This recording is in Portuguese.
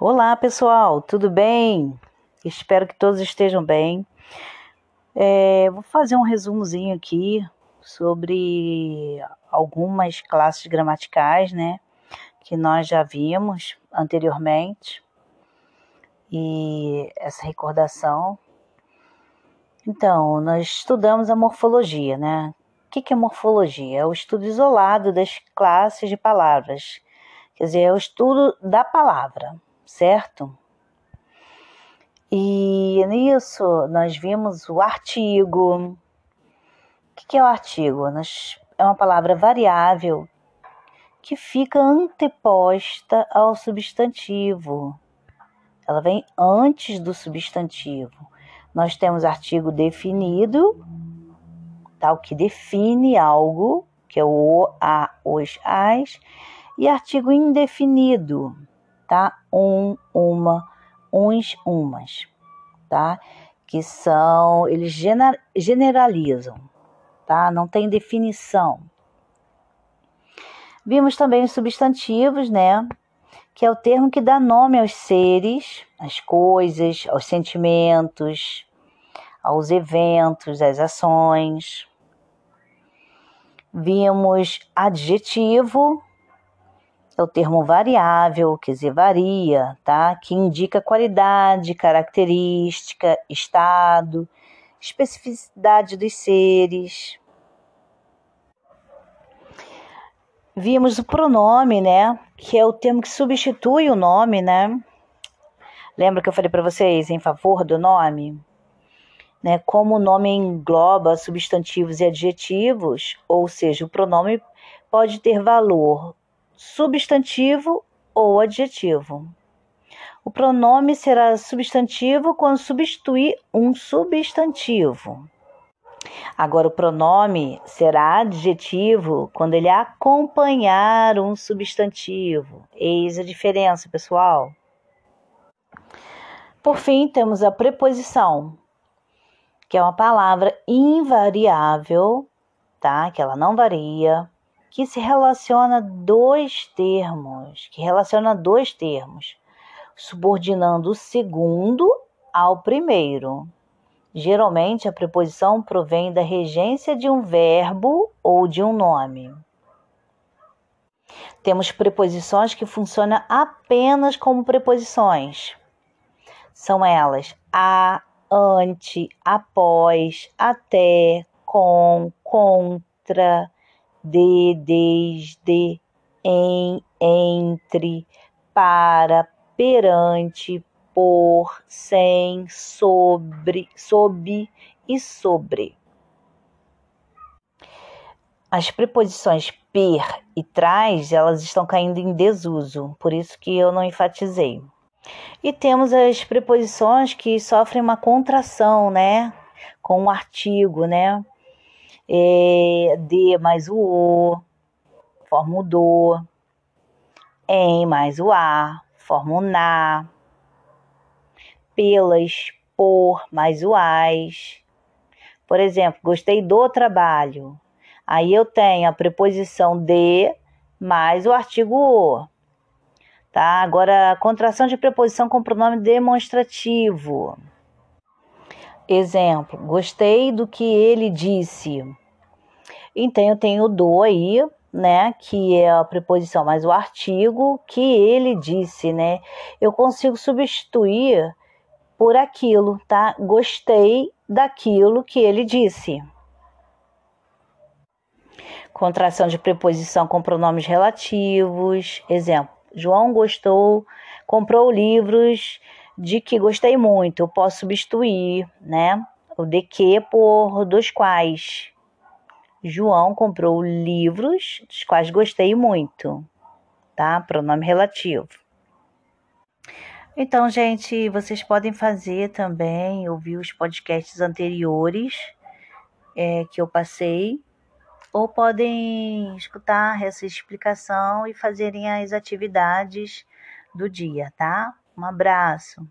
Olá, pessoal, tudo bem? Espero que todos estejam bem. É, vou fazer um resumozinho aqui sobre algumas classes gramaticais, né? Que nós já vimos anteriormente. E essa recordação. Então, nós estudamos a morfologia, né? O que é morfologia? É o estudo isolado das classes de palavras. Quer dizer, é o estudo da palavra certo? E nisso nós vimos o artigo. O que é o artigo? É uma palavra variável que fica anteposta ao substantivo. Ela vem antes do substantivo. Nós temos artigo definido, tal que define algo, que é o, a, os, as, e artigo indefinido, tá? Um, uma, uns, umas, tá? Que são, eles generalizam, tá? Não tem definição. Vimos também os substantivos, né? Que é o termo que dá nome aos seres, às coisas, aos sentimentos, aos eventos, às ações. Vimos adjetivo, é o termo variável, quer dizer, varia, tá? Que indica qualidade, característica, estado, especificidade dos seres. Vimos o pronome, né? Que é o termo que substitui o nome, né? Lembra que eu falei para vocês em favor do nome? Né? Como o nome engloba substantivos e adjetivos, ou seja, o pronome pode ter valor substantivo ou adjetivo. O pronome será substantivo quando substituir um substantivo. Agora, o pronome será adjetivo quando ele acompanhar um substantivo. Eis a diferença, pessoal. Por fim, temos a preposição, que é uma palavra invariável, tá? Que ela não varia, que se relaciona dois termos, que relaciona dois termos, subordinando o segundo ao primeiro. Geralmente a preposição provém da regência de um verbo ou de um nome. Temos preposições que funcionam apenas como preposições. São elas a, ante, após, até, com, contra, de, desde, em, entre, para, perante, por, sem, sobre, sob e sobre. As preposições per e traz, elas estão caindo em desuso, por isso que eu não enfatizei. E temos as preposições que sofrem uma contração, né? Com um artigo, né? É, D mais o O, forma o do, em mais o a, forma o na, pelas, por mais o as. Por exemplo, gostei do trabalho. Aí eu tenho a preposição de mais o artigo o. Tá? Agora, contração de preposição com pronome demonstrativo. Exemplo: gostei do que ele disse. Então eu tenho do aí, né, que é a preposição mais o artigo que ele disse, né? Eu consigo substituir por aquilo, tá? Gostei daquilo que ele disse. Contração de preposição com pronomes relativos. Exemplo: João gostou, comprou livros de que gostei muito, eu posso substituir, né? O de que por dos quais. João comprou livros, dos quais gostei muito, tá? Pronome relativo. Então, gente, vocês podem fazer também, ouvir os podcasts anteriores é, que eu passei, ou podem escutar essa explicação e fazerem as atividades do dia, tá? Um abraço.